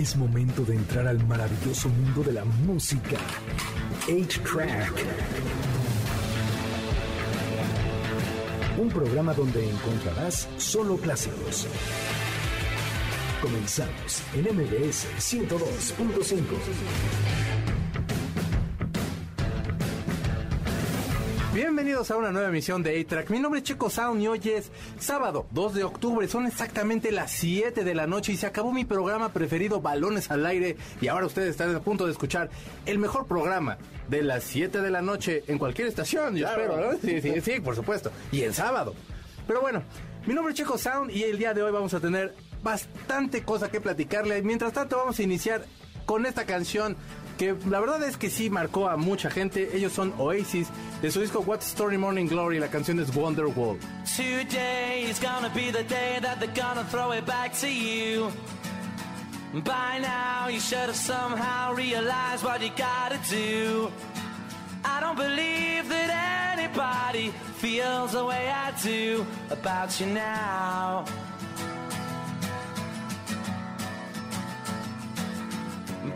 Es momento de entrar al maravilloso mundo de la música. 8-Track. Un programa donde encontrarás solo clásicos. Comenzamos en MBS 102.5. Bienvenidos a una nueva emisión de A-Track. Mi nombre es Checo Sound y hoy es sábado 2 de octubre. Son exactamente las 7 de la noche y se acabó mi programa preferido, Balones al Aire. Y ahora ustedes están a punto de escuchar el mejor programa de las 7 de la noche en cualquier estación, yo espero, ¿no? Sí, sí, sí, por supuesto. Y en sábado. Pero bueno, mi nombre es Checo Sound y el día de hoy vamos a tener bastante cosa que platicarle. Mientras tanto, vamos a iniciar con esta canción que la verdad es que sí marcó a mucha gente. Ellos son Oasis, de su disco What's Story Morning Glory, la canción es Wonderwall. Today is gonna be the day that they're gonna throw it back to you. By now, you should have somehow realized what you gotta do. I don't believe that anybody feels the way I do about you now.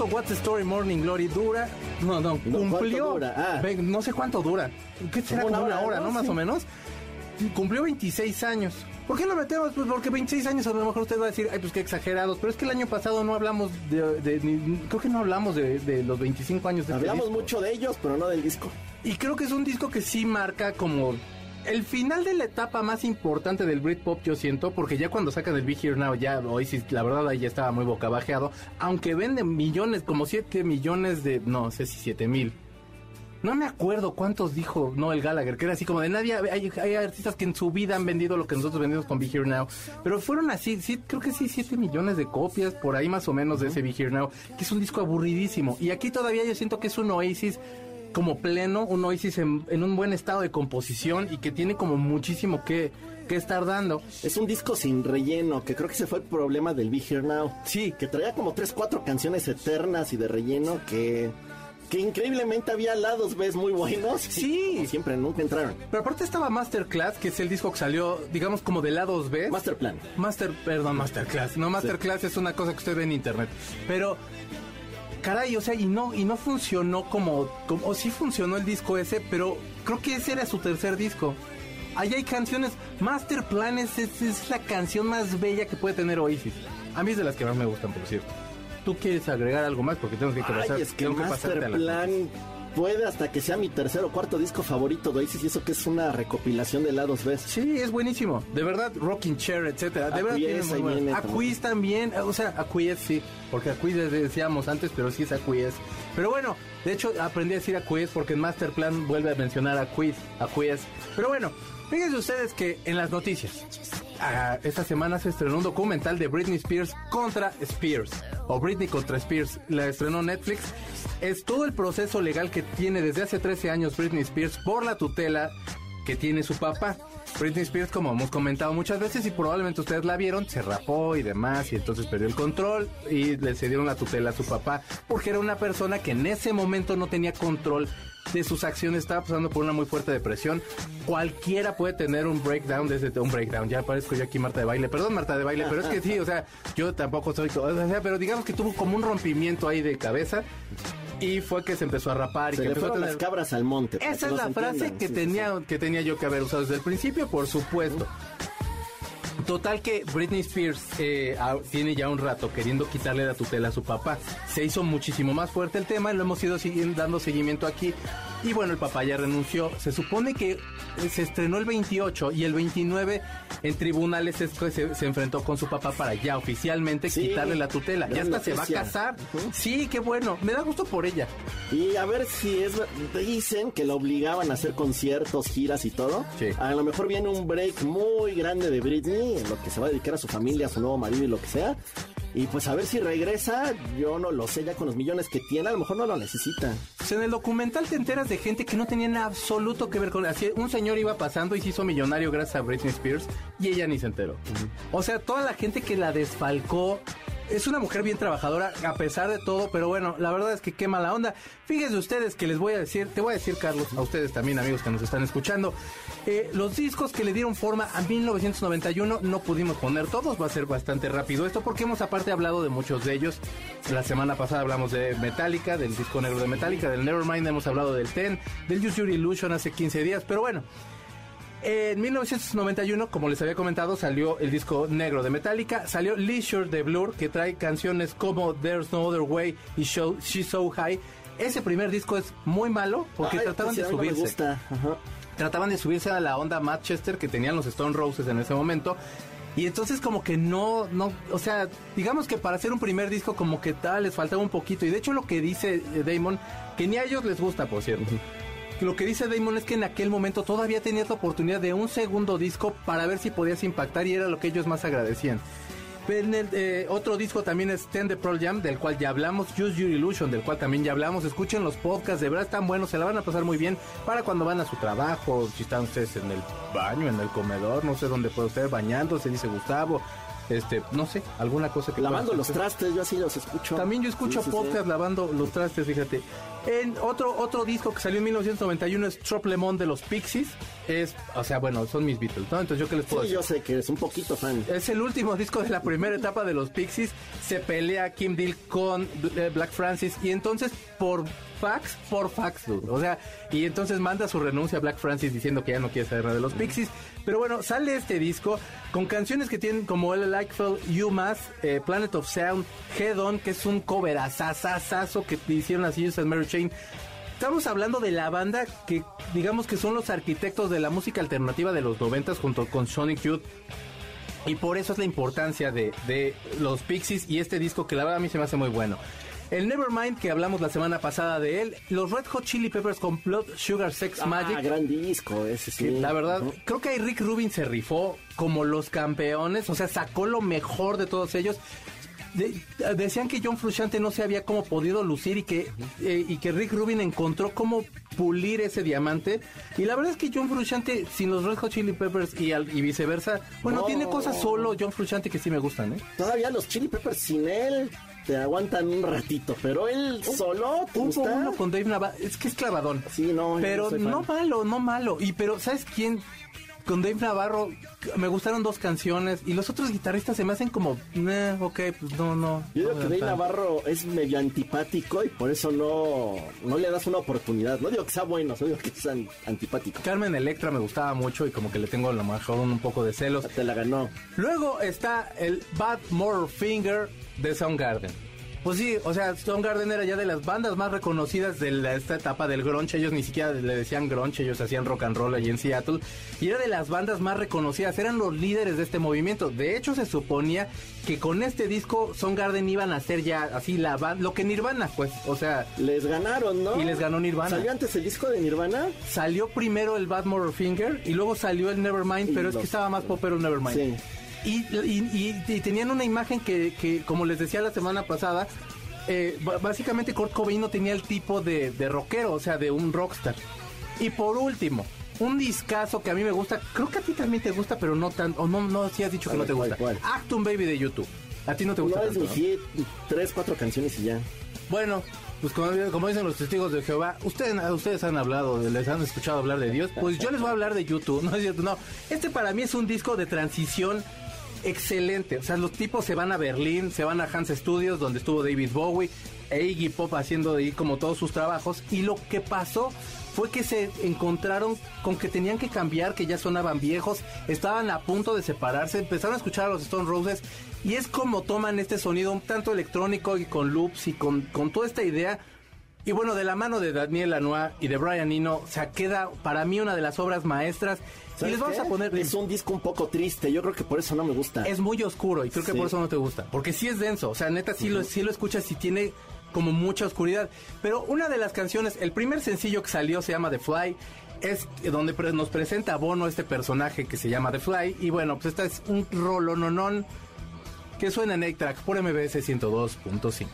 Disco What's the Story Morning Glory dura, no, no, No, cumplió. Ah. Ve, no sé cuánto dura, ¿qué será Como una hora, ¿no? ¿no? Más Sí. o menos. Cumplió 26 años. ¿Por qué lo metemos? Pues porque 26 años a lo mejor usted va a decir, ay, pues qué exagerados. Pero es que el año pasado no hablamos de, de- ni- creo que no hablamos de, de los 25 años de este Hablamos disco. mucho de ellos, pero no del disco. Y creo que es un disco que sí marca como el final de la etapa más importante del Britpop, yo siento, porque ya cuando sacan el Be Here Now, ya Oasis, la verdad, ahí ya estaba muy bocabajeado. Aunque venden millones, como 7 millones de. No sé si 7 mil. No me acuerdo cuántos dijo Noel Gallagher, que era así como de nadie. Hay, hay artistas que en su vida han vendido lo que nosotros vendimos con Be Here Now. Pero fueron así, sí, creo que sí, 7 millones de copias, por ahí más o menos, de ese Be Here Now, que es un disco aburridísimo. Y aquí todavía yo siento que es un Oasis como pleno, un Oasis en, en un buen estado de composición y que tiene como muchísimo que, que estar dando. Es un disco sin relleno, que creo que ese fue el problema del Be Here Now. Sí. Que traía como tres, cuatro canciones eternas y de relleno que... Que increíblemente había lados B muy buenos. Sí. Como siempre, nunca entraron. Pero aparte estaba Masterclass, que es el disco que salió, digamos, como de lados B. Masterplan. Master, perdón, Masterclass. No, Masterclass es una cosa que usted ve en internet. Pero, caray, o sea, y no, y no funcionó como, como, o sí funcionó el disco ese, pero creo que ese era su tercer disco. Ahí hay canciones, Masterplan es, es, es la canción más bella que puede tener Oasis. A mí es de las que más me gustan, por cierto. ¿Tú quieres agregar algo más? Porque tengo que pasar, es que tengo que pasarte a la- Masterplan puede hasta que sea mi tercer o cuarto disco favorito de Oasis y eso que es una recopilación de lados B. Sí, es buenísimo. De verdad, Rocking Chair, etcétera. De verdad tiene muy Acquiesce también, o sea, Acquiesce sí, porque Acquiesce decíamos antes, pero sí es Acquiesce. Pero bueno, de hecho aprendí a decir Acquiesce porque en Masterplan vuelve a mencionar Acquiesce, Acquiesce. Pero bueno, fíjense ustedes que en las noticias ah, esta semana se estrenó un documental de Britney Spears contra Spears o Britney contra Spears. La estrenó Netflix. Es todo el proceso legal que tiene desde hace 13 años Britney Spears por la tutela que tiene su papá. Britney Spears, como hemos comentado muchas veces y probablemente ustedes la vieron, se rapó y demás y entonces perdió el control y le cedieron la tutela a su papá porque era una persona que en ese momento no tenía control de sus acciones, estaba pasando por una muy fuerte depresión. Cualquiera puede tener un breakdown desde un breakdown. Ya parezco yo aquí Marta de baile. Perdón, Marta de baile, pero es que sí, o sea, yo tampoco soy, o sea, pero digamos que tuvo como un rompimiento ahí de cabeza y fue que se empezó a rapar y Se que le fueron las cabras al monte. esa es la frase que Sí, tenía, sí. que tenía yo que haber usado desde el principio, por supuesto. Total que Britney Spears eh, tiene ya un rato queriendo quitarle la tutela a su papá. Se hizo muchísimo más fuerte el tema, lo hemos ido siguiendo, dando seguimiento aquí. Y bueno, el papá ya renunció. Se supone que eh, se estrenó el 28 y el 29 en tribunales es que se, se enfrentó con su papá para ya oficialmente Sí, quitarle la tutela. Ya hasta se va a casar. Sí, qué bueno. Me da gusto por ella. Y a ver si es. Dicen que la obligaban a hacer conciertos, giras y todo. Sí. A lo mejor viene un break muy grande de Britney, en lo que se va a dedicar a su familia, a su nuevo marido y lo que sea. Y pues a ver si regresa. Yo no lo sé, ya con los millones que tiene, a lo mejor no lo necesita. Pues en el documental te enteras de gente que no tenía en absoluto que ver con... Así, un señor iba pasando y se hizo millonario gracias a Britney Spears y ella ni se enteró. O sea, toda la gente que la desfalcó... Es una mujer bien trabajadora a pesar de todo, pero bueno, la verdad es que qué mala onda. Fíjense ustedes que les voy a decir, te voy a decir Carlos, a ustedes también amigos que nos están escuchando, eh, los discos que le dieron forma a 1991 no pudimos poner todos, va a ser bastante rápido esto porque hemos aparte hablado de muchos de ellos. La semana pasada hablamos de Metallica, del disco negro de Metallica, del Nevermind, hemos hablado del Ten, del Use Your Illusion hace 15 días, pero bueno. En 1991, como les había comentado, salió el disco negro de Metallica, salió Leisure de Blur, que trae canciones como There's No Other Way y Show, She's So High. Ese primer disco es muy malo porque Ay, trataban pues, de me subirse gusta. Ajá. trataban de subirse a la onda Manchester que tenían los Stone Roses en ese momento. Y entonces como que no, no, o sea, digamos que para hacer un primer disco como que tal les faltaba un poquito. Y de hecho lo que dice eh, Damon, que ni a ellos les gusta, por cierto. Lo que dice Damon es que en aquel momento todavía tenías la oportunidad de un segundo disco para ver si podías impactar y era lo que ellos más agradecían. En el, eh, otro disco también es Ten the Pearl Jam, del cual ya hablamos, Use Your Illusion, del cual también ya hablamos. Escuchen los podcasts, de verdad están buenos, se la van a pasar muy bien para cuando van a su trabajo, si están ustedes en el baño, en el comedor, no sé dónde puede usted bañándose, dice Gustavo. Este, no sé, alguna cosa que Lavando los trastes, yo así los escucho. También yo escucho Sí, sí, sí. podcast lavando los trastes, fíjate. En otro otro disco que salió en 1991 es Trop Le Monde de los Pixies. Es, o sea, bueno, son mis Beatles, ¿no? Entonces yo qué les puedo Sí, decir. yo sé que eres un poquito fan. Es el último disco de la primera etapa de los Pixies. Se pelea Kim Deal con Black Francis y entonces por fax, por fax, dude. O sea, y entonces manda su renuncia a Black Francis diciendo que ya no quiere saber nada de los Pixies. Pero bueno, sale este disco con canciones que tienen como El Like Fell, You Mas, eh, Planet of Sound, Head On, que es un cover asasasazo que hicieron así and Mary Estamos hablando de la banda que digamos que son los arquitectos de la música alternativa de los noventas junto con Sonic Youth y por eso es la importancia de, de los Pixies y este disco que la verdad a mí se me hace muy bueno. El Nevermind que hablamos la semana pasada de él, los Red Hot Chili Peppers con Blood Sugar Sex Ah, Magic. gran disco, ese sí. la verdad, creo que ahí Rick Rubin se rifó como los campeones, o sea, sacó lo mejor de todos ellos. De- decían que John Frusciante no se había como podido lucir y que, eh, y que Rick Rubin encontró cómo pulir ese diamante. Y la verdad es que John Frusciante, sin los Red Hot Chili Peppers y, al- y viceversa, bueno, No. tiene cosas solo John Frusciante que sí me gustan, ¿eh? Todavía los Chili Peppers sin él te aguantan un ratito, pero él solo te Hubo gusta. uno con Dave Navarro, es que es clavadón. Sí, no, Pero no no malo, no malo. Y pero, ¿sabes quién? Con Dave Navarro me gustaron dos canciones y los otros guitarristas se me hacen como, eh, ok, pues no, no. Yo digo que Dave. Navarro es medio antipático y por eso no, no le das una oportunidad. No digo que sea bueno, solo digo que es an- antipático. Carmen Electra me gustaba mucho y como que le tengo a lo mejor un poco de celos. Te la ganó. Luego está el Bad More Finger de Soundgarden. Pues sí, o sea, Soundgarden era ya de las bandas más reconocidas de la- esta etapa del grunge. Ellos ni siquiera le decían grunge, ellos hacían rock and roll allí en Seattle. Y era de las bandas más reconocidas, eran los líderes de este movimiento. De hecho, se suponía que con este disco Soundgarden iban a hacer ya así la banda, lo que Nirvana, pues. O sea, Les ganaron, ¿no? Y les ganó Nirvana. ¿Salió antes el disco de Nirvana? salió primero el Bad More Finger y luego salió el Nevermind, pero es que estaba más popero el Nevermind. Sí. Y, y- y- y tenían una imagen que, que, como les decía la semana pasada, eh, básicamente Kurt Cobain no tenía el tipo de, de rockero, o sea, de un rockstar. Y por último, un discazo que a mí me gusta, creo que a ti también te gusta, pero no tan, o no, no, si has dicho que no te ¿cuál, gusta. cuál? Actum Baby de YouTube. A ti no te gusta No tanto, ¿no? tres, cuatro canciones y ya. Bueno, pues como, como dicen los testigos de Jehová, ustedes, ustedes han hablado, les han escuchado hablar de Dios, pues yo les voy a hablar de YouTube, ¿no es cierto? No, este para mí es un disco de transición excelente. O sea, los tipos se van a Berlín, se van a Hans Studios, donde estuvo David Bowie, e Iggy Pop haciendo de ahí como todos sus trabajos. Y lo que pasó fue que se encontraron con que tenían que cambiar, que ya sonaban viejos, estaban a punto de separarse, empezaron a escuchar a los Stone Roses. Y es como toman este sonido un tanto electrónico y con loops y con, con toda esta idea. Y bueno, de la mano de Daniel Lanois y de Brian Eno, o sea, queda para mí una de las obras maestras. Y ¿Sabes les vamos qué? a poner... Es un disco un poco triste, yo creo que por eso no me gusta. Es muy oscuro y creo que Sí. por eso no te gusta. Porque sí es denso, o sea, neta sí, lo, sí lo escuchas y tiene como mucha oscuridad. Pero una de las canciones, el primer sencillo que salió se llama The Fly. Es donde nos presenta a Bono este personaje que se llama The Fly. Y bueno, pues esta es un rolononón que suena en 8-Track por MBS 102.5.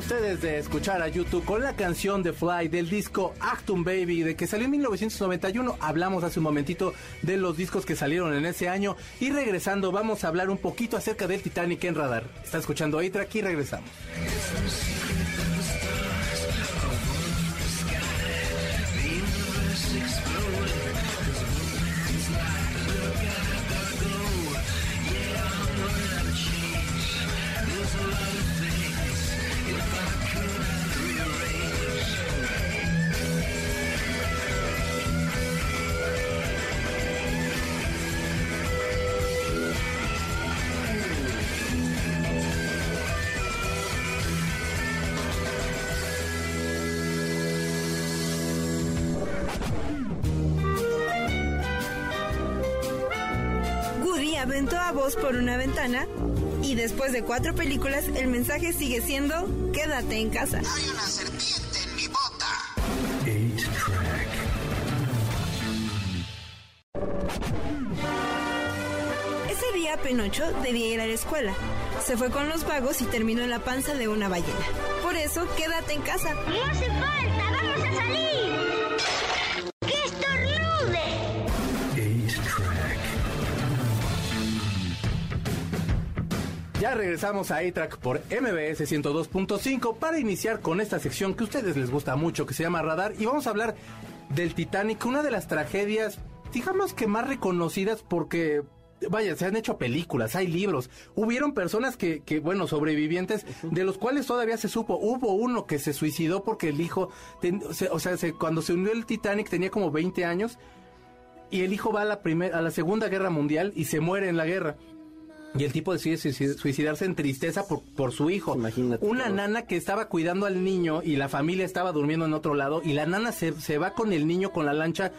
ustedes de escuchar a YouTube con la canción de Fly del disco Actum Baby de que salió en 1991. Hablamos hace un momentito de los discos que salieron en ese año y regresando vamos a hablar un poquito acerca del Titanic en radar. Está escuchando A-Track y regresamos. Por una ventana y después de cuatro películas el mensaje sigue siendo quédate en casa. Hay una serpiente en mi bota. 8-Track. Ese día Penocho debía ir a la escuela. Se fue con los vagos y terminó en la panza de una ballena. Por eso, quédate en casa. No hace falta, Ya regresamos a A-Track por MBS 102.5 para iniciar con esta sección que a ustedes les gusta mucho, que se llama Radar, y vamos a hablar del Titanic, una de las tragedias, digamos que más reconocidas porque... Vaya, se han hecho películas, hay libros. Hubieron personas que, que, bueno, sobrevivientes, de los cuales todavía se supo. Hubo uno que se suicidó porque el hijo, ten- se- o sea, se- cuando se unió el Titanic tenía como 20 años y el hijo va a la primera, a la Segunda Guerra Mundial y se muere en la guerra. Y el tipo decide suicid- suicidarse en tristeza por, por su hijo. Imagínate, Una nana que estaba cuidando al niño y la familia estaba durmiendo en otro lado y la nana se, se va con el niño con la lancha.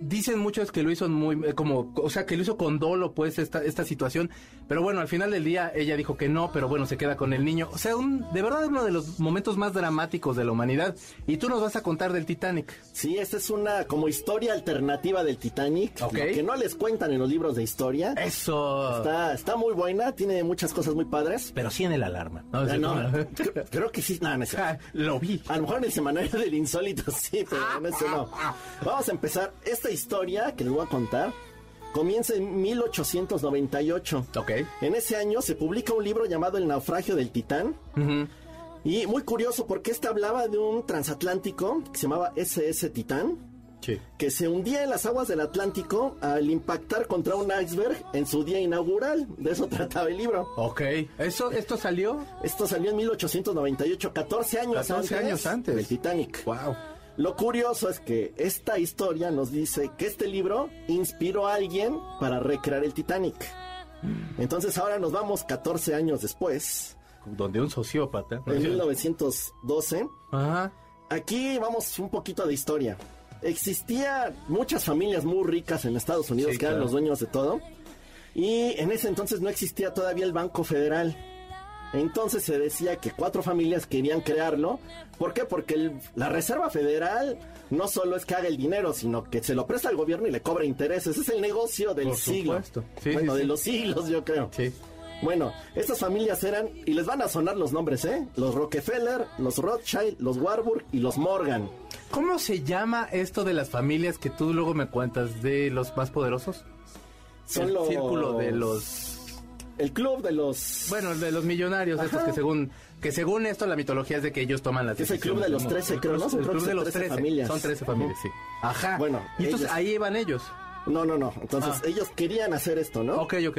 Dicen muchos que lo hizo muy, eh, como, o sea, que lo hizo con dolo, pues, esta, esta situación. Pero bueno, al final del día ella dijo que no, pero bueno, se queda con el niño. O sea, un, de verdad uno de los momentos más dramáticos de la humanidad. Y tú nos vas a contar del Titanic. Sí, esta es una como historia alternativa del Titanic, Ok. lo que no les cuentan en los libros de historia. Eso. Está, está muy buena, tiene muchas cosas muy padres. Pero sí en el alarma. No, Ah, no, no. creo, que sí, no. Ah, Lo vi. A lo mejor en el semanario del insólito sí, pero en ese no. Vamos a empezar. Esta historia que les voy a contar comienza en 1898. Ok. En ese año se publica un libro llamado El naufragio del Titán. Y muy curioso porque este hablaba de un transatlántico que se llamaba SS Titán, Sí. que se hundía en las aguas del Atlántico al impactar contra un iceberg en su día inaugural. De eso trataba el libro. Ok. ¿Eso, ¿Esto salió? Esto salió en 1898, 14 años 14 antes, años antes. del Titanic. Wow. Lo curioso es que esta historia nos dice que este libro inspiró a alguien para recrear el Titanic. Entonces ahora nos vamos 14 años después, Donde un sociópata. en 1912. Ajá. Aquí vamos un poquito de historia. Existía muchas familias muy ricas en Estados Unidos Sí, que eran claro. los dueños de todo. Y en ese entonces no existía todavía el Banco Federal. Entonces se decía que cuatro familias querían crearlo. ¿Por qué? Porque el- la Reserva Federal no solo es que haga el dinero, sino que se lo presta al gobierno y le cobra intereses. Ese es el negocio del Por siglo. Sí, bueno, sí, de sí. los siglos, yo creo. Sí. Bueno, estas familias eran, y les van a sonar los nombres, ¿eh? Los Rockefeller, los Rothschild, los Warburg y los Morgan. ¿Cómo se llama esto de las familias que tú luego me cuentas de los más poderosos? Son el los... círculo de los El club de los... bueno, de los millonarios estos que según que según esto la mitología es de que ellos toman las Es el club de los como- 13, creo, ¿no? El club de los 13 13 familias. Son 13 familias, sí. Ajá. Bueno, y entonces ellos- ahí iban ellos. No, no, no. Entonces Ah. ellos querían hacer esto, ¿no? Ok, ok.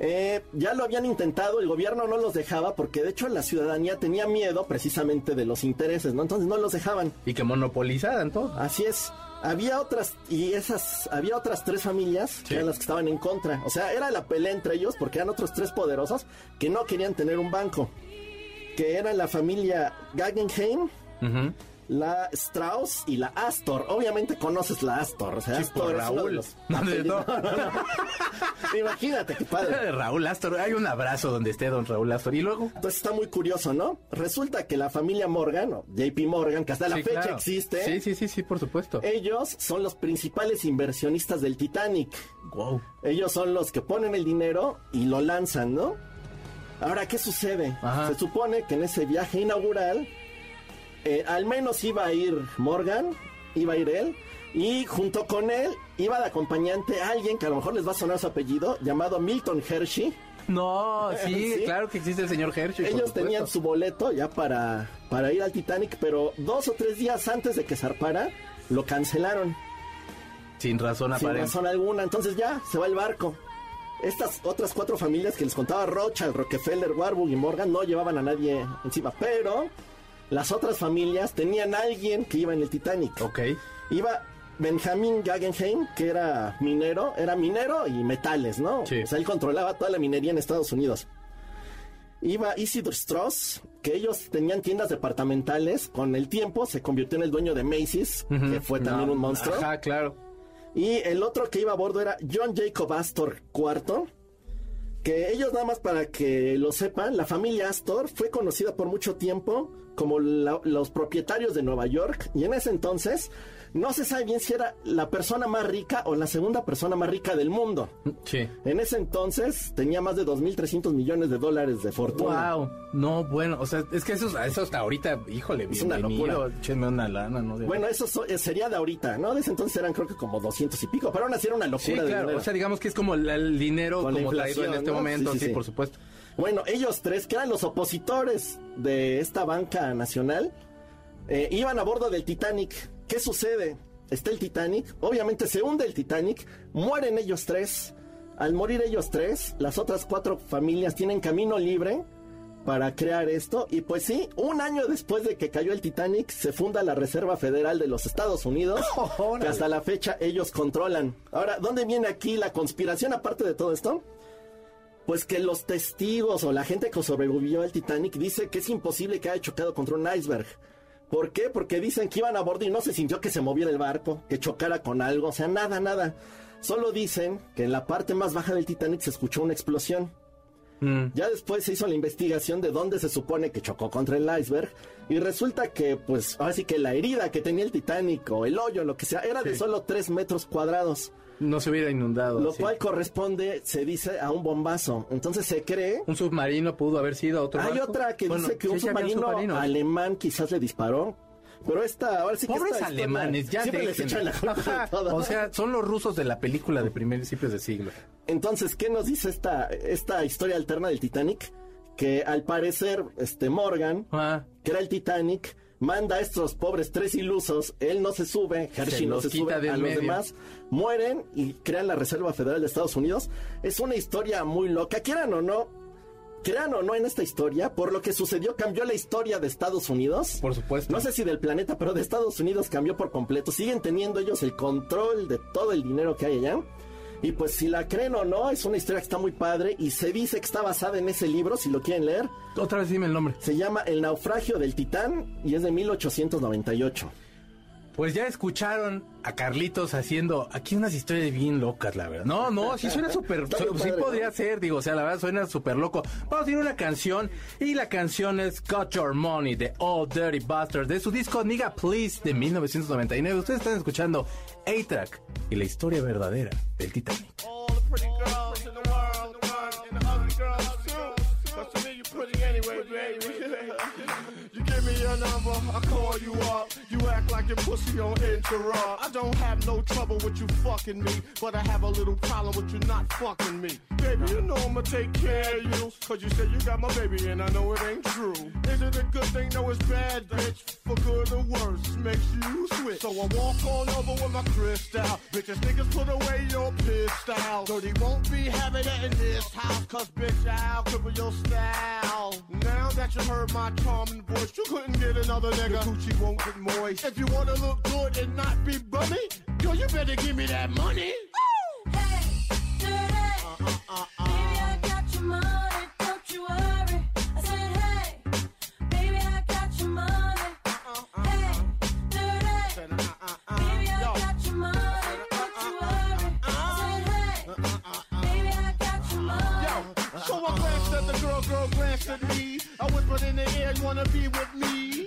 Eh, ya lo habían intentado, el gobierno no los dejaba porque de hecho la ciudadanía tenía miedo precisamente de los intereses, ¿no? Entonces no los dejaban. Y que monopolizaran todo. Así es. Había otras, y esas, había otras tres familias Sí. que eran las que estaban en contra. O sea, era la pelea entre ellos porque eran otros tres poderosos que no querían tener un banco. Que eran la familia Guggenheim, Ujú. La Strauss y la Astor. Obviamente conoces la Astor. O sea, Sí, Astor por es uno de Raúl. los No, de- no. Imagínate qué padre. Raúl Astor, hay un abrazo donde esté don Raúl Astor. Y luego, Entonces está muy curioso, ¿no? Resulta que la familia Morgan, o JP Morgan, que hasta la fecha claro. existe, Sí, sí, sí, sí, por supuesto. ellos son los principales inversionistas del Titanic. Wow. Ellos son los que ponen el dinero y lo lanzan, ¿no? Ahora, ¿qué sucede? Ajá. Se supone que en ese viaje inaugural, eh, al menos iba a ir Morgan, iba a ir él, y junto con él iba de acompañante alguien que a lo mejor les va a sonar su apellido, llamado Milton Hershey. No, sí, Sí. claro que existe el señor Hershey. Ellos tenían su boleto ya para, para ir al Titanic, pero dos o tres días antes de que zarpara, lo cancelaron. Sin razón sin aparente. razón alguna. Entonces ya se va el barco. Estas otras cuatro familias que les contaba Rothschild, Rockefeller, Warburg y Morgan no llevaban a nadie encima, pero las otras familias tenían alguien que iba en el Titanic. Ok. Iba Benjamin Guggenheim, que era minero, era minero y metales, ¿no? Sí. O sea, él controlaba toda la minería en Estados Unidos. Iba Isidor Strauss, que ellos tenían tiendas departamentales. Con el tiempo se convirtió en el dueño de Macy's, que fue también No, un monstruo. Ajá, claro. Y el otro que iba a bordo era John Jacob Astor IV, Que ellos nada más para que lo sepan, la familia Astor fue conocida por mucho tiempo como la- los propietarios de Nueva York y en ese entonces no se sabe bien si era la persona más rica o la segunda persona más rica del mundo. Sí. En ese entonces tenía más de 2.300 millones de dólares de fortuna. Wow. No, bueno, o sea, es que eso, eso hasta ahorita, híjole, Es una locura. échenme una lana, ¿no? De- Bueno, eso so- eh, sería de ahorita, ¿no? De ese entonces eran creo que como 200 y pico, pero aún así era una locura Sí, de claro, dinero. o sea, digamos que es como la- el dinero Con como traído en este ¿no? momento, Sí, sí, sí, sí. por supuesto. Bueno, ellos tres, que eran los opositores de esta banca nacional, eh, iban a bordo del Titanic. ¿Qué sucede? Está el Titanic, obviamente se hunde el Titanic, mueren ellos tres. Al morir ellos tres, las otras cuatro familias tienen camino libre para crear esto. Y pues sí, un año después de que cayó el Titanic, se funda la Reserva Federal de los Estados Unidos, que hasta la fecha ellos controlan. Ahora, ¿dónde viene aquí la conspiración aparte de todo esto? Pues que los testigos o la gente que sobrevivió al Titanic dice que es imposible que haya chocado contra un iceberg. ¿Por qué? Porque dicen que iban a bordo y no se sintió que se moviera el barco, que chocara con algo, o sea, nada, nada. Solo dicen que en la parte más baja del Titanic se escuchó una explosión. Mm. Ya después se hizo la investigación de dónde se supone que chocó contra el iceberg y resulta que, pues, ahora sí que la herida que tenía el Titanic o el hoyo, lo que sea, era de solo 3 metros cuadrados. No se hubiera inundado. Lo sí. cual corresponde, se dice, a un bombazo. Entonces se cree Un submarino pudo haber sido otro hay barco. otra que Bueno, dice que sí, un submarino, alemán quizás le disparó. Pero esta, ahora sí que Pobres esta historia- alemanes, ya siempre les echan la culpa. O sea, son los rusos de la película de principios de siglo. Entonces, ¿qué nos dice esta, esta historia alterna del Titanic? Que al parecer, este Morgan, Ah, que era el Titanic, manda a estos pobres tres ilusos, él no se sube, Hershey no los se sube, a los medio. demás mueren y crean la Reserva Federal de Estados Unidos. Es una historia muy loca, quieran o no, crean o no en esta historia, por lo que sucedió cambió la historia de Estados Unidos. por supuesto. No sé si del planeta, pero de Estados Unidos cambió por completo. Siguen teniendo ellos el control de todo el dinero que hay allá. Y pues si la creen o no, es una historia que está muy padre y se dice que está basada en ese libro, si lo quieren leer. Otra vez dime el nombre. Se llama El naufragio del Titán y es de 1898. Pues ya escucharon a Carlitos haciendo aquí unas historias bien locas, la verdad. No, no, sí suena súper, sí padre, podría ¿no? ser, digo, o sea, la verdad suena súper loco. Vamos a ir a una canción y la canción es Got Your Money de All Dirty Bastard de su disco Nigga Please de 1999. Ustedes están escuchando A-Track y la historia verdadera del Titanic. all the pretty girls number, I call you up. You act like your pussy on interrupt. I don't have no trouble with you fucking me, but I have a little problem with you not fucking me. Baby, you know I'ma take care of you, cause you said you got my baby and I know it ain't true. Is it a good thing? No, it's bad, bitch. For good or worse, makes you switch. So I walk on over with my crystal. Bitches, niggas, put away your pistol. Dirty won't be having it in this house, cause bitch, I'll cripple your style. Now that you heard my charming voice, you couldn't get another nigga. The coochie won't get moist. If you wanna look good and not be bummy, girl, you better give me that money. Hey, dirty. Baby, I girl, glanced at me. I whispered in the air, you wanna be with me?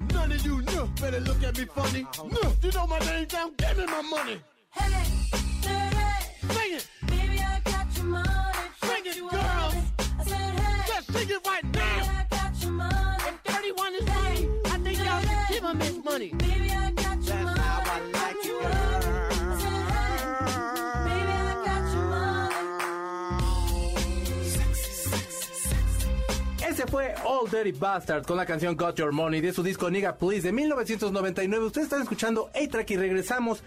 None of you know, better look at me funny. No, you know my name down, give me my money. Hey, dirty. Sing it, fue All Dirty Bastard con la canción Got Your Money de su disco Nigga Please de 1999. Ustedes están escuchando A-Track y regresamos.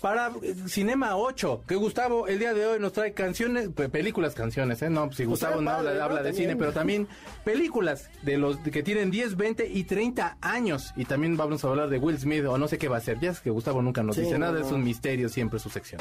para eh, Cinema 8, que Gustavo el día de hoy nos trae canciones, pe- películas, canciones, ¿eh? No, pues si Gustavo no padre, habla, ¿no? habla de También. cine, pero también películas de los que tienen 10, 20 y 30 años. Y también vamos a hablar de Will Smith o no sé qué va a ser. Ya es que Gustavo nunca nos Sí, dice no, nada, no. es un misterio siempre su sección.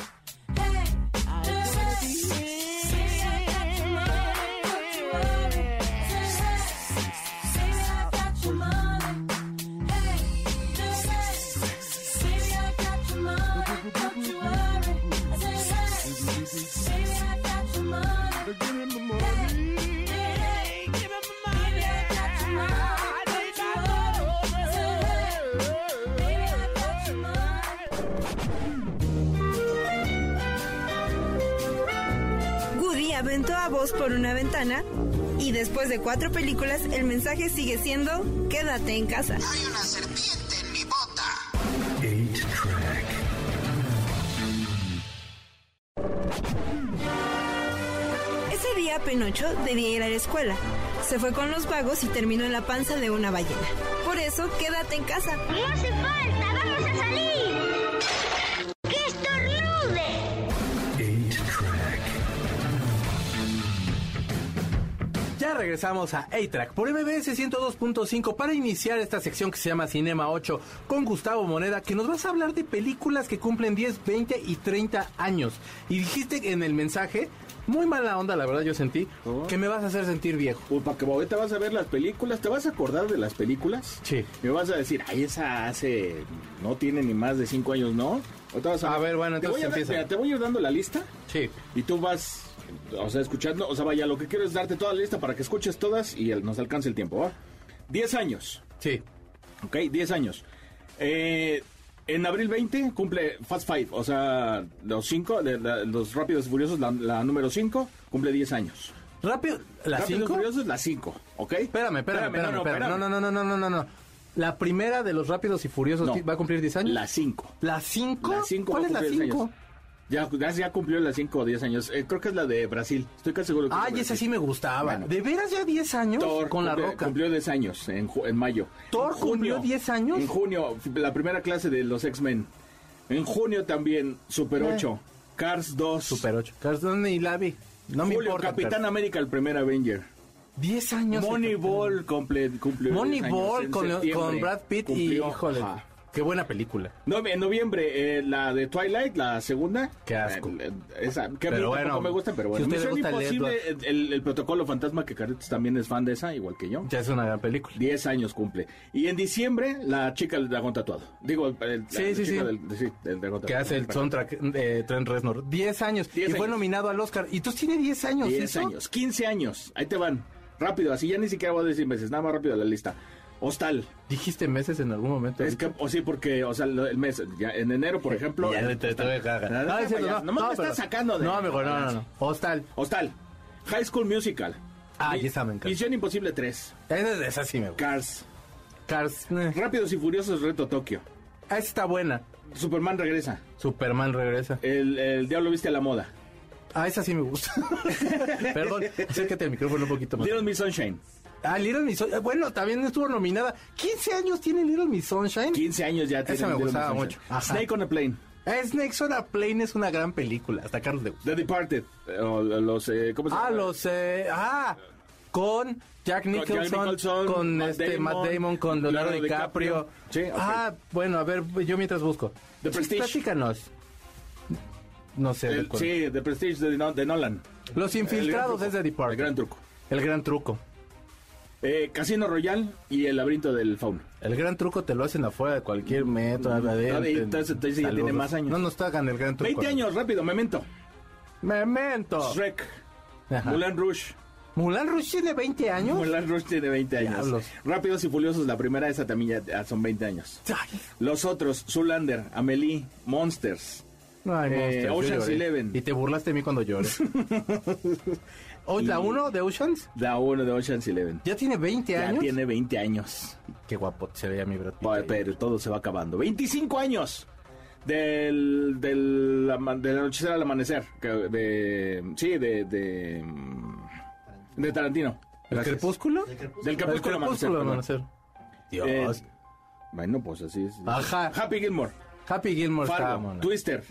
Aventó a Buzz por una ventana y después de cuatro películas el mensaje sigue siendo quédate en casa. Hay una serpiente en mi bota. 8-track. Ese día Penocho debía ir a la escuela. Se fue con los vagos y terminó en la panza de una ballena. Por eso quédate en casa. No hace falta, vamos a salir. Regresamos a A-Track por MBS 102.5 para iniciar esta sección que se llama Cinema 8 con Gustavo Moneda, que nos vas a hablar de películas que cumplen 10, 20 y 30 años. Y dijiste en el mensaje, muy mala onda, la verdad yo sentí, Oh. que me vas a hacer sentir viejo. Pues para que ahorita vas a ver las películas, ¿te vas a acordar de las películas? Sí. Me vas a decir, ay, esa hace, no tiene ni más de cinco años, ¿no? Vas A ver, bueno, te entonces voy a dar- empieza. mira, te voy a ir dando la lista Sí. y tú vas, o sea, escuchando, o sea, vaya, lo que quiero es darte toda la lista para que escuches todas y el- nos alcance el tiempo, ¿va? Diez años, Sí. ¿ok? Diez años. Eh, en abril 20 cumple Fast Five, o sea, los cinco, de- la- los Rápidos y Furiosos, la, la número 5, cumple 10 años. Rápido, ¿la Rápidos y 5? Furiosos, la 5, ¿ok? Espérame, espérame, espérame, no, no, espérame. No, no, no, no, no, no, no. La primera de los Rápidos y Furiosos No. va a cumplir 10 años. La 5. ¿La 5? La 5 ¿Cuál es la 5? Ya, ya, cumplió las 5 o 10 años. Eh, creo que es la de Brasil. Estoy casi seguro que es Ay, esa sí me gustaba. Bueno. ¿De veras ya 10 años? Thor con la roca. Cumplió 10 años en, ju- en mayo. ¿Thor En cumplió 10 años? En junio, la primera clase de los X-Men. En junio también, Super 8. Cars 2. Eh. Super 8. Carson y la vi. No me Julio, importa. Capitán América, el primer Avenger. 10 años. Moneyball cumple, cumplió 10 Moneyball con, con Brad Pitt Cumplió, y híjole. ajá. Qué buena película. No, en noviembre, eh, la de Twilight, la segunda. Qué asco. Eh, eh, esa, que a mí Pero tampoco bueno, me gusta, pero si bueno. le Misión gusta el Imposible, el, el protocolo fantasma, que Carlitos también es fan de esa, igual que yo. Ya es una gran película. 10 años cumple. Y en diciembre, la chica del dragón tatuado. Digo, el, Sí, la sí, chica sí. Del, sí, del dragón Que tatuado. hace el soundtrack de Trent Reznor. 10 años. 10 y fue años. nominado al Oscar. Y tú tienes 10 años. 10 ¿eso? años, 15 años. Ahí te van. Rápido, así ya ni siquiera voy a decir meses, nada más rápido la lista. Hostal. ¿Dijiste meses en algún momento? Es que, o sí, porque, o sea, el mes, ya en enero, por ejemplo. Ya te, cagar. No, me pero- estás sacando de. No, amigo, no, no, no. Hostal. Hostal. High School Musical. Ah, ya esa me encanta. Misión Imposible 3. Esa, esa sí me gusta. Cars. Cars. eh. Rápidos y Furiosos Reto Tokio. Ah, esa está buena. Superman regresa. Superman regresa. El, el Diablo Viste a la Moda. Ah, esa sí me gusta. Perdón, acércate el micrófono un poquito más. Little Miss Sunshine. Ah, Little Miss Sunshine. Bueno, también estuvo nominada. 15 años tiene Little Miss Sunshine. 15 años ya tiene Esa me Little gustaba mucho. Ajá. Snake on a Plane. Eh, Snakes on a Plane es una gran película. Hasta Carlos gusta. The Departed. eh, o los, eh, ¿Cómo se Ah, llama? los. Eh, ah, con Jack Jack Nicholson, con, Nicholson, Matt este, Damon, Matt Damon, con Leonardo Leonardo DiCaprio. DiCaprio. Sí. Ah, bueno, a ver, yo mientras busco. The Prestige. Platícanos. No sé. El- de sí, The Prestige de, No- de Nolan. Los infiltrados es de Departed. El gran truco. El gran truco. Eh, Casino Royale y El laberinto del fauno. El gran truco te lo hacen afuera de cualquier metro. adentro, Mm, entonces- entonces ya tiene más años. No nos hagan el gran truco. 20 años, rápido, Memento. Memento. Shrek. Ajá. Mulan Rouge. Mulan Rouge tiene 20 años. Mulan Rouge tiene 20 años. Diablos. Rápidos y Furiosos, la primera esa también ya, son 20 años. Ay, Los otros, Zoolander, Amelie, Monsters. Ay, Eh, Ocean's. Eleven. Y te burlaste de mí cuando lloré. ¿O la 1 de Oceans? La 1 de Ocean's Eleven. ¿Ya tiene 20 Ya años? tiene 20 años. Qué guapo se veía mi Brad Pitt ahí. Pero todo se va acabando. 25 años del, del, del anochecer al amanecer. De, sí, de, de, de Tarantino. ¿El crepúsculo? Del El crepúsculo al amanecer. crepúsculo al perdón. amanecer. Dios. Eh, bueno, pues así es. Ajá. Happy Gilmore. Happy Gilmore Fargo. Twister,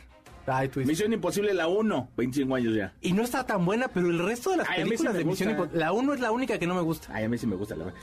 Ay. Misión Imposible la 1, 25 años ya. Y no está tan buena, pero el resto de las Ay, sí películas me de Misión gusta. Imposible... La 1 es la única que no me gusta. Ay, a mí sí me gusta la verdad.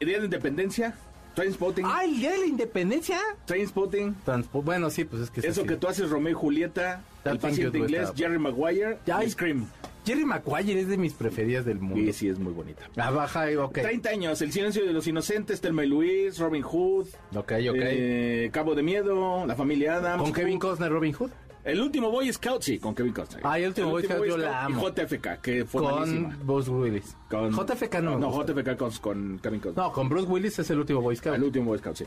Día de Independencia, Trainspotting, ¡Ay, el día de la independencia! Trainspotting, Transpo- Bueno, sí, pues es que... es eso así. que tú haces Romeo y Julieta, That El paciente inglés. Jerry Maguire y Scream. Jerry Maguire es de mis preferidas del mundo. Y sí, es muy bonita. Ah, baja, y ok. 30 años, El silencio de los inocentes, Telma y Luis, Robin Hood, Ok, ok. eh, Cabo de Miedo, La familia Adams. ¿Con Kevin. Costner, Robin Hood? El último Boy Scout, sí, con Kevin Costner. Ah, el último Boy Scout yo la amo. Y JFK, que fue malísima. Con Bruce Willis. Con- JFK no No. JFK con, con Kevin Costner. No, con Bruce Willis es el último Boy Scout. El último Boy Scout, sí.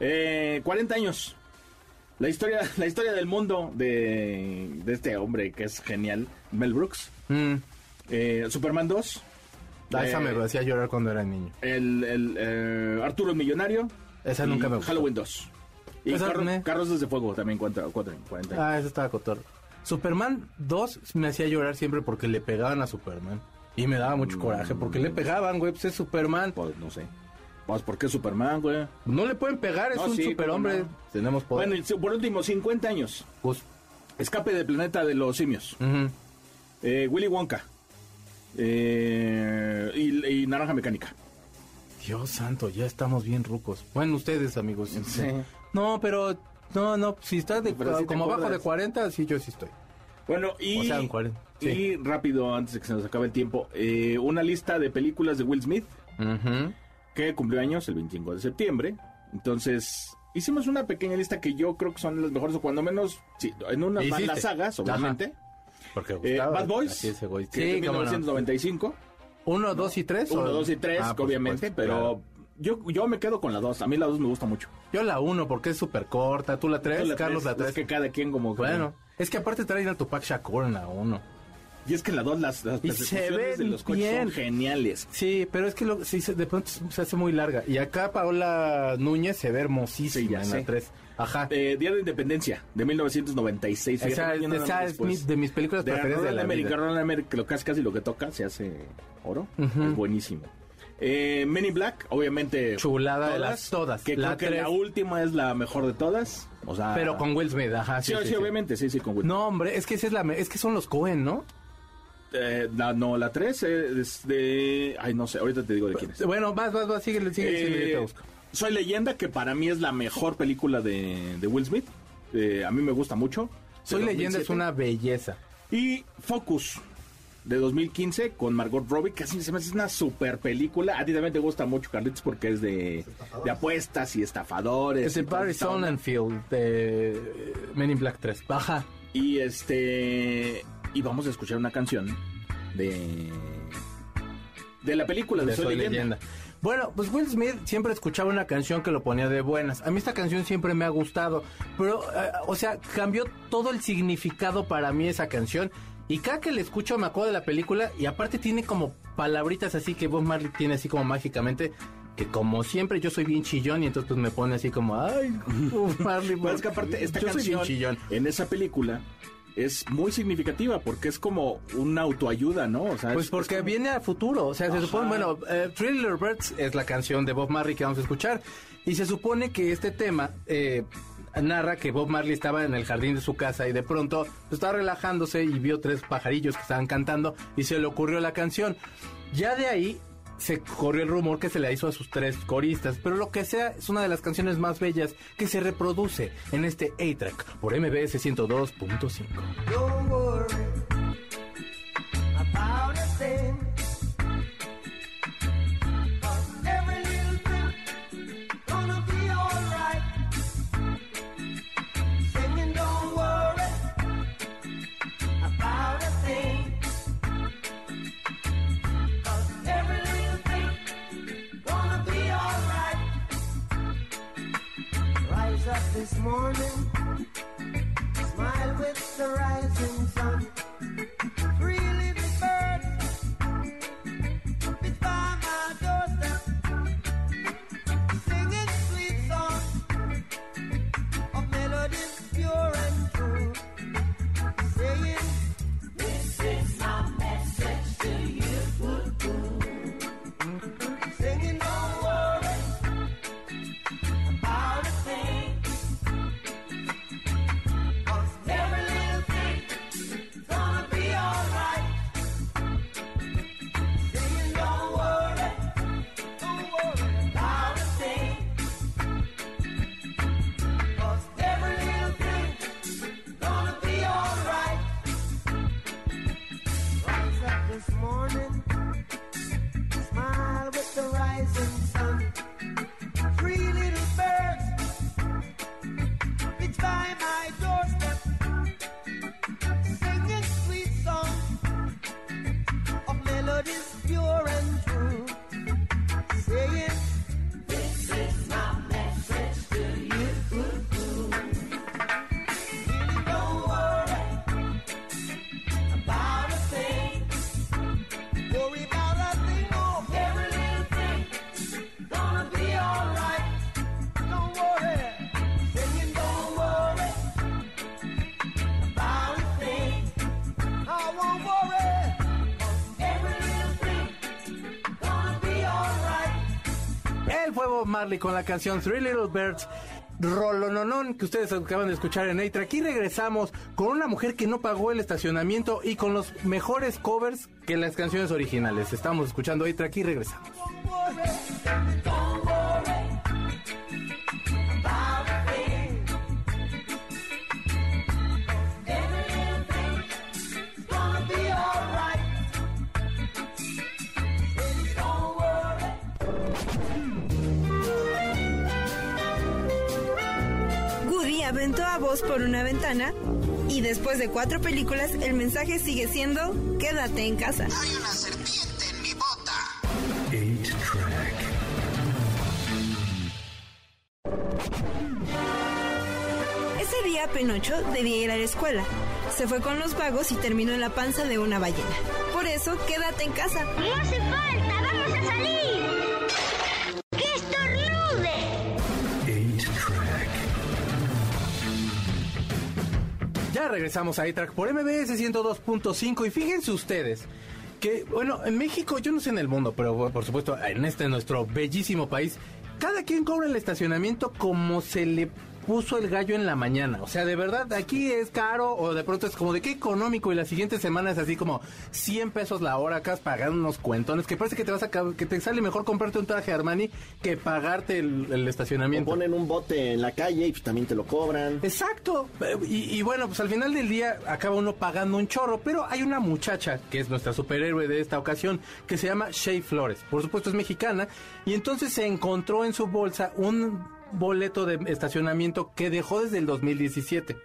Eh, 40 años. La historia, la historia del mundo de, de este hombre que es genial, Mel Brooks. Mm. Eh, Superman 2. Ah, esa Eh, me hacía llorar cuando era niño. El, el, eh, Arturo el Millonario. Esa nunca me gustó. Halloween 2. Y Esa Carro- me- Carros desde Fuego también cuenta, cuatro- 40 años. Ah, esa estaba cotorro. Superman 2 me hacía llorar siempre porque le pegaban a Superman. Y me daba mucho coraje porque le pegaban, güey. Pues es Superman. Pues no sé. Pues ¿por qué Superman, güey? No le pueden pegar, es No, un sí, superhombre. no. Tenemos poder. Bueno, y por último, 50 años. Pues, Escape del planeta de los simios. Eh, Willy Wonka. Eh, y, y Naranja Mecánica. Dios santo, ya estamos bien rucos. Bueno, ustedes, amigos. Sí. No, pero... No, no, si estás de, Pero como abajo de 40, sí, yo sí estoy. Bueno, y, O sea, en 40, sí. y rápido, antes de que se nos acabe el tiempo, eh, una lista de películas de Will Smith Ujú. que cumplió años el 25 de septiembre. Entonces, hicimos una pequeña lista que yo creo que son las mejores, o cuando menos, sí, en unas Hiciste. las sagas, obviamente. Porque Eh. Bad Boys, güey. Sí, cómo no. 1995. Uno, dos y tres. Uno, o- dos y tres, Ah, obviamente, supuesto, pero claro. Yo, yo me quedo con la dos. A mí la dos me gusta mucho. Yo la uno porque es súper corta. ¿Tú la tres? Tú la Carlos tres, la tres. Es que cada quien como... Bueno, es que aparte traen a Tupac Shakur en la uno. Y es que la dos, las, las se persecuciones de ven los coches bien. son geniales. Sí, pero es que lo, sí, de pronto se hace muy larga. Y acá Paola Núñez se ve hermosísima Sí, en la 3. Ajá. Eh, Día de Independencia, de 1996. Esa es- esa es mi- de mis películas De preferidas de Roland la Emmerich, vida. Emmerich, que lo casi, casi lo que toca se hace oro. Ujú. Es buenísimo. Eh, Men in Black, obviamente. Chulada de las todas. Que La creo que la última es la mejor de todas. O sea, Pero con Will Smith, ajá. Sí, sí, obviamente, sí, sí, con Will. No, hombre, es que esa es la es que son los Cohen, ¿no? Eh, la, no, la 3 es de. Ay, no sé, ahorita te digo de quién es. Bueno, vas, vas, vas, síguele, síguele, síguele, yo te Eh, busco. Soy leyenda, que para mí es la mejor película de, de Will Smith. Eh, a mí me gusta mucho. Soy leyenda, es 2007. una belleza. Y Focus, de 2015, con Margot Robbie, que así se me hace una super película. A ti también te gusta mucho, Carlitos, porque es de, de apuestas y estafadores. Es de Barry esta onda. Sonnenfeld de eh, Men in Black 3. Baja. Y este. Y vamos a escuchar una canción de. De la película de, de Soy, Soy leyenda. leyenda. Bueno, pues Will Smith siempre escuchaba una canción que lo ponía de buenas. A mí esta canción siempre me ha gustado, pero, eh, o sea, cambió todo el significado para mí esa canción. Y cada que la escucho me acuerdo de la película y aparte tiene como palabritas así que Bob Marley tiene así como mágicamente. Que como siempre yo soy bien chillón y entonces pues me pone así como, ay, Bob Marley. Pero es que aparte, esta yo soy bien canción chillón. en esa película es muy significativa porque es como una autoayuda, ¿no? O sea, Pues es- porque es como- viene a futuro, o sea, se supone, bueno, eh, Thriller Birds es la canción de Bob Marley que vamos a escuchar y se supone que este tema eh, narra que Bob Marley estaba en el jardín de su casa y de pronto pues, estaba relajándose y vio tres pajarillos que estaban cantando y se le ocurrió la canción. Ya de ahí se corrió el rumor que se le hizo a sus tres coristas, pero lo que sea es una de las canciones más bellas que se reproduce en este A-Track por MBS 102.5. morning. Marley con la canción Three Little Birds. Rolononón que ustedes acaban de escuchar en Eitra. Aquí regresamos con una mujer que no pagó el estacionamiento y con los mejores covers que las canciones originales. Estamos escuchando Eitra. Aquí regresamos. Ventana y después de cuatro películas el mensaje sigue siendo quédate en casa. Hay una serpiente en mi bota. 8-Track. Ese día Penocho debía ir a la escuela. Se fue con los vagos y terminó en la panza de una ballena. Por eso quédate en casa. No hace falta, vamos a salir. Regresamos a iTrack por MBS 102.5 y fíjense ustedes que, bueno, en México, yo no sé en el mundo, pero por supuesto en este nuestro bellísimo país, cada quien cobra el estacionamiento como se le puso el gallo en la mañana. O sea, de verdad, aquí es caro o de pronto es como de qué económico y la siguiente semana es así como 100 pesos la hora acá pagando unos cuentones que parece que te vas a que te sale mejor comprarte un traje Armani que pagarte el, el O estacionamiento. ponen un bote en la calle y pues, también te lo cobran. Exacto. Y, y bueno, pues al final del día acaba uno pagando un chorro, pero hay una muchacha que es nuestra superhéroe de esta ocasión que se llama Shay Flores. Por supuesto es mexicana y entonces se encontró en su bolsa un boleto de estacionamiento que dejó desde el 2017.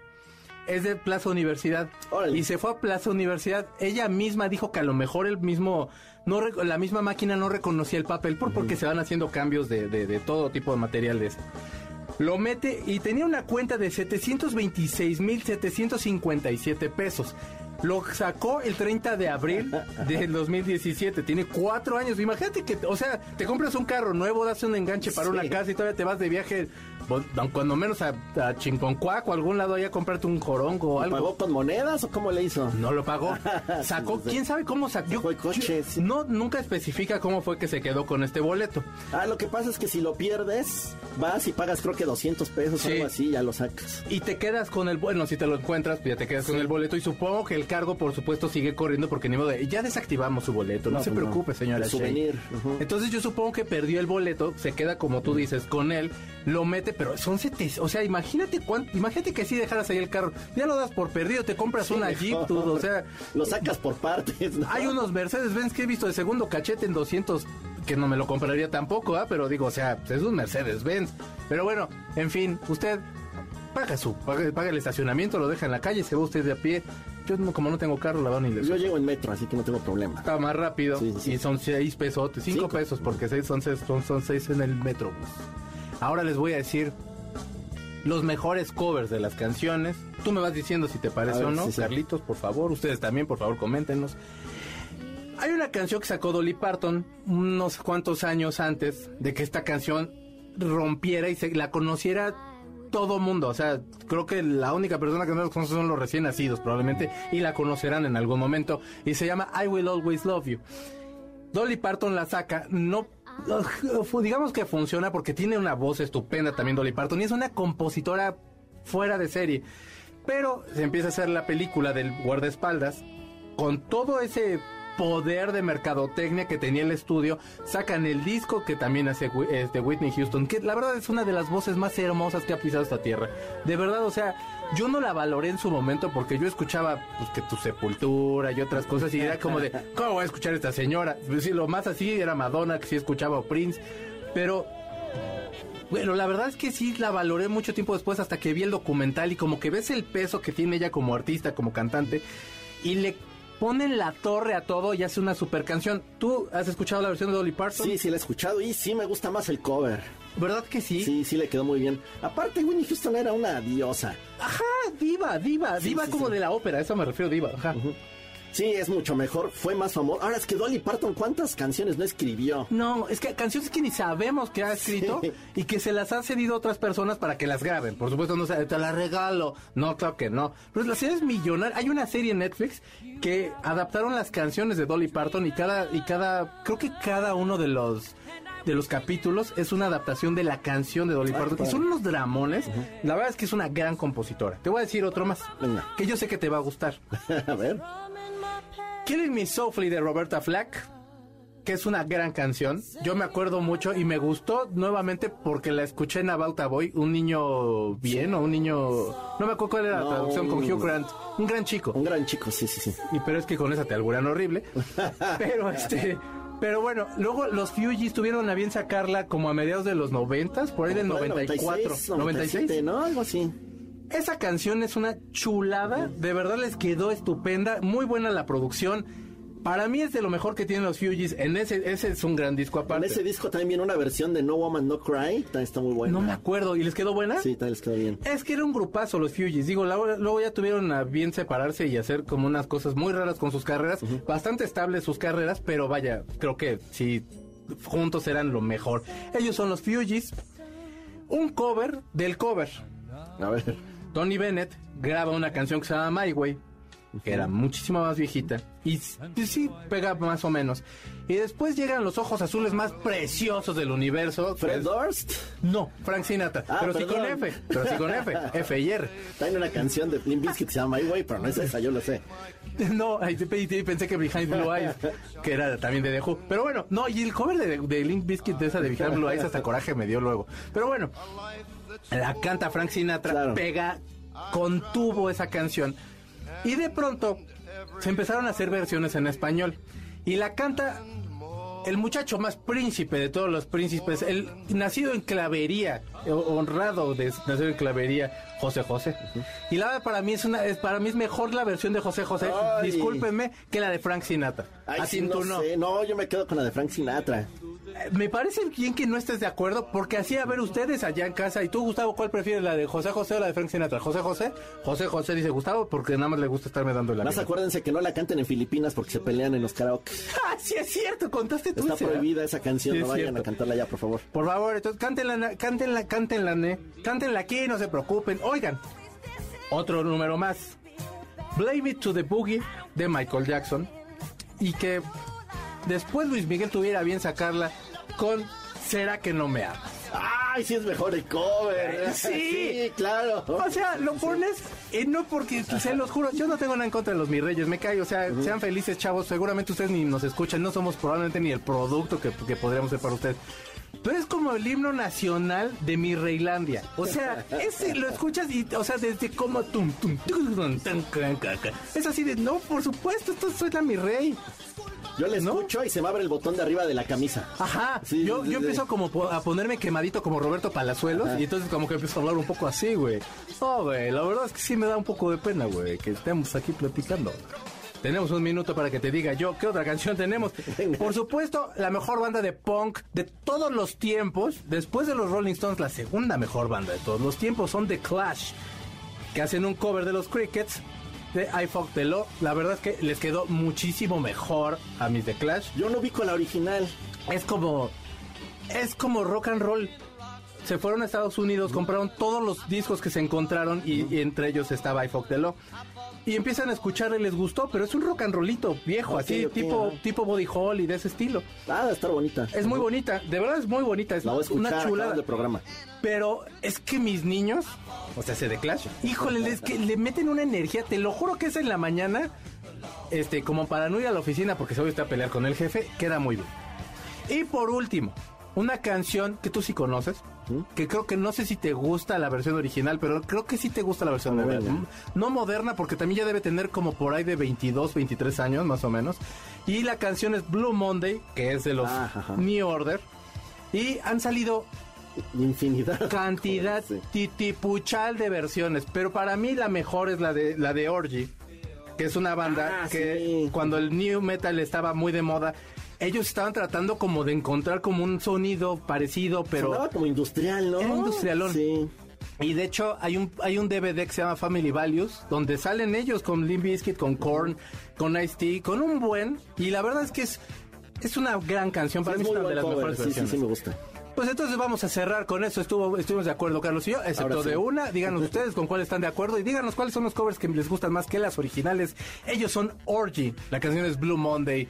Es de Plaza Universidad Órale. y se fue a Plaza Universidad. Ella misma dijo que a lo mejor el mismo no la misma máquina no reconocía el papel por porque se van haciendo cambios de, de- de todo tipo de materiales. Lo mete y tenía una cuenta de 726.757 pesos. Lo sacó el 30 de abril del 2017. Tiene cuatro años. Imagínate que, o sea, te compras un carro nuevo, das un enganche para Sí. una casa y todavía te vas de viaje, cuando menos a, a Chinconcuac o algún lado allá a comprarte un jorongo o algo. ¿Pagó con monedas o cómo le hizo? No lo pagó. Sacó, quién sabe cómo sacó. Sacó el coche, sí. No, nunca especifica cómo fue que se quedó con este boleto. Ah, lo que pasa es que si lo pierdes, vas y pagas creo que 200 pesos o Sí. algo así, ya lo sacas. Y te quedas con el, bueno, si te lo encuentras, pues ya te quedas con el boleto y supongo que el cargo, por supuesto, sigue corriendo porque ni modo de, ya desactivamos su boleto, no, No, se pues no. preocupe, señora. El souvenir. Entonces yo supongo que perdió el boleto, se queda como tú dices con él, lo mete, pero son sete, o sea, imagínate cuánto, imagínate que si dejaras ahí el carro, ya lo das por perdido, te compras Sí, una. Jeep, tú, o sea, Lo sacas por partes, ¿no? hay unos Mercedes-Benz que he visto de segundo cachete en 200 que no me lo compraría tampoco, ¿ah? pero digo, o sea, es un Mercedes-Benz. Pero bueno, en fin, usted paga su, paga, paga el estacionamiento, lo deja en la calle, se va usted de a pie. Yo no- como no tengo carro, la verdad ni le Yo llego en metro, así que no tengo problema. Está más rápido Sí, sí. y son seis pesos, cinco, Cinco. pesos, porque seis son, seis, son, son seis en el metro. Ahora les voy a decir los mejores covers de las canciones. Tú me vas diciendo si te parece ver, o no, sí, sí. Carlitos, por favor. Ustedes también, por favor, coméntenos. Hay una canción que sacó Dolly Parton unos cuantos años antes de que esta canción rompiera y se la conociera todo mundo. O sea, creo que la única persona que no la conoce son los recién nacidos, probablemente, y la conocerán en algún momento. Y se llama I Will Always Love You. Dolly Parton la saca, no digamos que funciona porque tiene una voz estupenda también Dolly Parton y es una compositora fuera de serie. Pero se empieza a hacer la película del guardaespaldas con todo ese poder de mercadotecnia que tenía el estudio, sacan el disco que también hace Whi- es de Whitney Houston, que la verdad es una de las voces más hermosas que ha pisado esta tierra. De verdad, o sea, yo no la valoré en su momento porque yo escuchaba pues que tu sepultura y otras cosas y era como de, ¿cómo voy a escuchar a esta señora? Pues, sí, lo más así era Madonna, que sí escuchaba o Prince, pero bueno, la verdad es que sí la valoré mucho tiempo después hasta que vi el documental y como que ves el peso que tiene ella como artista, como cantante y le ponen la torre a todo y hace una super canción. ¿Tú has escuchado la versión de Dolly Parton? Sí, sí, la he escuchado y sí me gusta más el cover. ¿Verdad que sí? Sí, sí le quedó muy bien. Aparte, Winnie Houston era una diosa. Ajá, diva, diva, Sí, diva sí, como sí. de la ópera, eso me refiero diva, ajá. Sí, es mucho mejor, fue más famoso. Ahora es que Dolly Parton, ¿cuántas canciones no escribió? No, es que canciones que ni sabemos que ha escrito Sí. y que se las ha cedido a otras personas para que las graben. Por supuesto, no sé, te las regalo. No, claro que no. Pero la serie es millonaria. Hay una serie en Netflix que adaptaron las canciones de Dolly Parton y cada, y cada, creo que cada uno de los de los capítulos es una adaptación de la canción de Dolly Ah, Parton. padre. Y son unos dramones. La verdad es que es una gran compositora. Te voy a decir otro más. Venga. Que yo sé que te va a gustar. A ver. Killing Me Softly de Roberta Flack, que es una gran canción. Yo me acuerdo mucho y me gustó nuevamente porque la escuché en About a Boy, un niño bien o un niño... No me acuerdo cuál era la No, traducción con Hugh Grant. Un gran chico. Un gran chico, sí, sí, sí. Y pero es que con esa te alburan horrible. Pero este... Pero bueno, luego los Fugees tuvieron a bien sacarla como a mediados de los noventas, por ahí del Por ahí 94, 96, 96. 97, ¿no? Algo así. Esa canción es una chulada, de verdad les quedó estupenda, muy buena la producción. Para mí es de lo mejor que tienen los Fugees. En ese, ese es un gran disco En aparte. ese disco también viene una versión de No Woman No Cry. También está muy buena. No me acuerdo. ¿Y les quedó buena? Sí, también les quedó bien. Es que era un grupazo los Fugees. Digo, luego ya tuvieron a bien separarse y hacer como unas cosas muy raras con sus carreras. Bastante estables sus carreras, pero vaya, creo que sí, juntos eran lo mejor. Ellos son los Fugees. Un cover del cover. A ver. Tony Bennett graba una canción que se llama My Way, que era muchísimo más viejita, y sí pega más o menos. Y después llegan los ojos azules más preciosos del universo. Fred Durst. No, Frank Sinatra, Ah, pero sí con. F, pero sí con F, F y R. Tiene una canción de Limp Bizkit que se llama My Way, pero no es esa, yo lo sé. No, ahí pensé que Behind Blue Eyes, que era también de The Who. Pero bueno, no, y el cover de, de Link Biscuit de esa de Behind Blue Eyes hasta coraje me dio luego. Pero bueno, la canta Frank Sinatra, Claro. pega, contuvo esa canción. Y de pronto se empezaron a hacer versiones en español. Y la canta el muchacho más príncipe de todos los príncipes, el nacido en clavería, eh, honrado de nacer en clavería, José José. Y la verdad para mí es una, es, para mí es mejor la versión de José José, Ay. discúlpenme, que la de Frank Sinatra. Ay, Así sí, no, tú no. sé. No, yo me quedo con la de Frank Sinatra. Eh, Me parece bien que no estés de acuerdo, porque así a ver ustedes allá en casa. Y tú, Gustavo, ¿cuál prefieres, la de José José o la de Frank Sinatra? José José, José José dice Gustavo, porque nada más le gusta estarme dando la Más vida. acuérdense que no la canten en Filipinas porque se pelean en los karaoke. Ah, sí es cierto, contaste tú Está ese, ¿verdad? prohibida esa canción, Sí, no es vayan cierto. a cantarla ya, por favor. Por favor, entonces cántenla, cántenla, cántenla, ne. Cántenla aquí, no se preocupen. Oigan, otro número más. Blame It to the Boogie de Michael Jackson. Y que después Luis Miguel tuviera bien sacarla con ¿Será que no me amas? ¡Ay, sí es mejor el cover! Eh, Sí. claro. O sea, lo pones no porque, se los juro, yo no tengo nada en contra de los mis reyes, me cae, o sea, sean felices chavos, seguramente ustedes ni nos escuchan, no somos probablemente ni el producto que, que podríamos ser para ustedes. Pero es como el himno nacional de mi Reilandia. O sea, ese lo escuchas y, o sea, desde como tum, tum, tum. Es así de, no, por supuesto, esto suena mi rey. Yo le ¿No? escucho y se me abre el botón de arriba de la camisa. Ajá, Sí, yo, sí, yo sí. empiezo como a ponerme quemadito como Roberto Palazuelos Ajá. y entonces como que empiezo a hablar un poco así, güey. No, güey, la verdad es que sí me da un poco de pena, güey, que estemos aquí platicando. Tenemos un minuto para que te diga yo qué otra canción tenemos. Por supuesto, la mejor banda de punk de todos los tiempos, después de los Rolling Stones, la segunda mejor banda de todos los tiempos son The Clash, que hacen un cover de los Crickets de I Fucked the Law. La verdad es que les quedó muchísimo mejor a mis The Clash. Yo no ubico la original. Es como. Es como rock and roll. Se fueron a Estados Unidos, compraron todos los discos que se encontraron y, y entre ellos estaba I Fuck the Law. Y empiezan a escucharla y les gustó, pero es un rock and rollito viejo, así, tipo, tipo body hall y de ese estilo. Ah, debe estar bonita. Es muy bonita, de verdad es muy bonita, es La voy a una escuchar chulada. acabando el programa. Pero es que mis niños, o sea, se de Clash, híjole, es que le meten una energía, te lo juro que es en la mañana, este, como para no ir a la oficina porque se voy a estar a pelear con el jefe, queda muy bien. Y por último, una canción que tú sí conoces, que creo que no sé si te gusta la versión original, pero creo que sí te gusta la versión ver, moderna. No moderna, porque también ya debe tener como por ahí de 22, 23 años más o menos. Y la canción es Blue Monday, que es de los Ah, ajá. New Order. Y han salido Infinidad. cantidad Sí. titipuchal de versiones, pero para mí la mejor es la de la de Orgy, que es una banda Ah, que sí. cuando el new metal estaba muy de moda, ellos estaban tratando como de encontrar como un sonido parecido, pero Sonaba como industrial, ¿no? Era industrialón. Sí. y de hecho hay un hay un DVD que se llama Family Values donde salen ellos con Limp Bizkit, con Korn, con Ice-T, con un buen y la verdad es que es es una gran canción, para mí es una de las cover. mejores Sí, sí, versiones. sí me gusta. Pues entonces vamos a cerrar con eso. Estuvo, estuvimos de acuerdo, Carlos y yo, excepto sí. de una. Díganos ustedes con cuál están de acuerdo y díganos cuáles son los covers que les gustan más que las originales. Ellos son Orgy. La canción es Blue Monday.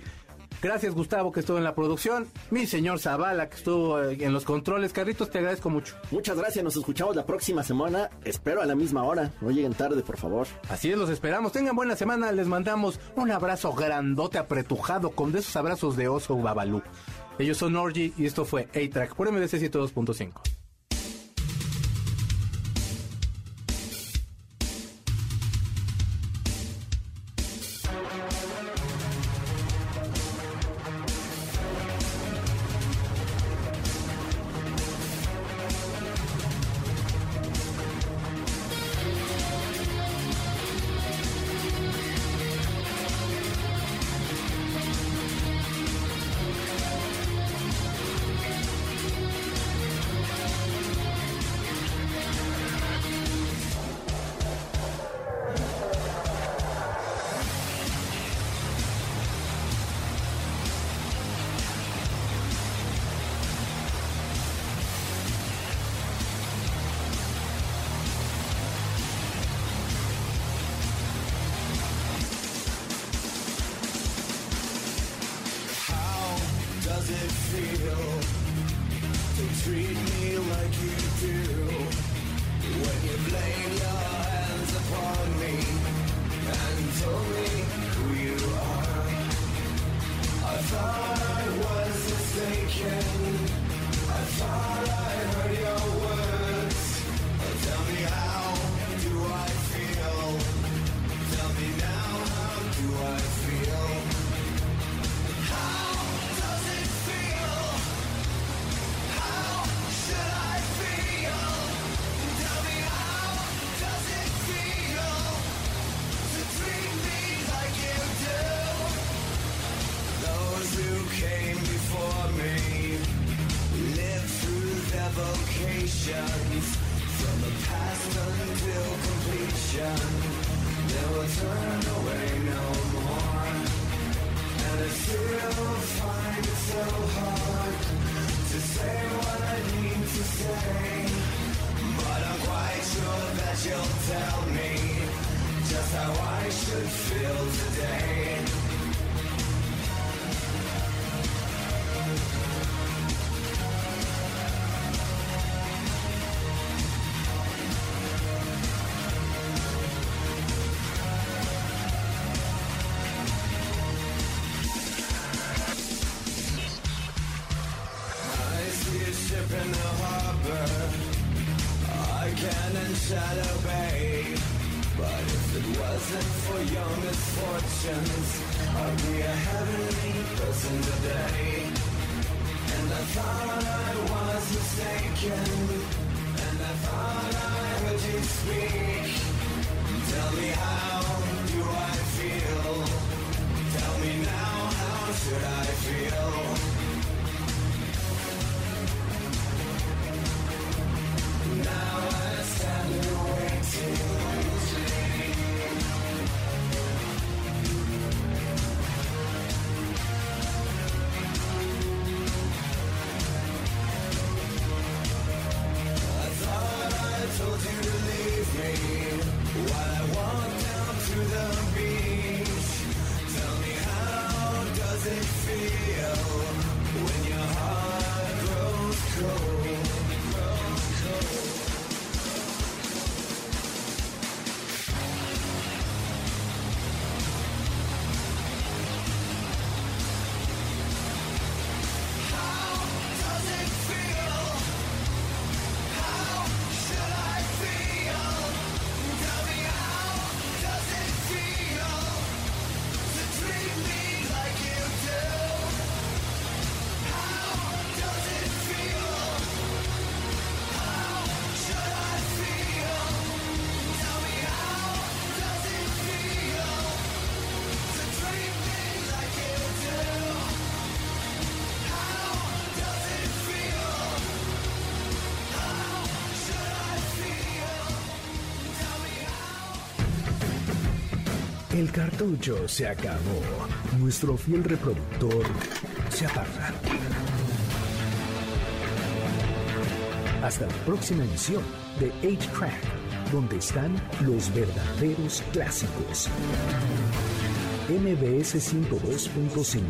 Gracias, Gustavo, que estuvo en la producción. Mi señor Zavala, que estuvo eh, en los controles. Carritos, te agradezco mucho. Muchas gracias, nos escuchamos la próxima semana. Espero a la misma hora. No lleguen tarde, por favor. Así es, los esperamos. Tengan buena semana. Les mandamos un abrazo grandote, apretujado, con de esos abrazos de oso babalú. Ellos son Orgy y esto fue A-Track por MDC 102.5. vocations from the past until completion. They will turn away no more. And I still find it so hard to say what I need to say. But I'm quite sure that you'll tell me just how I should feel today. El cartucho se acabó. Nuestro fiel reproductor se apaga. Hasta la próxima emisión de 8-Track, donde están los verdaderos clásicos. MBS 102.5.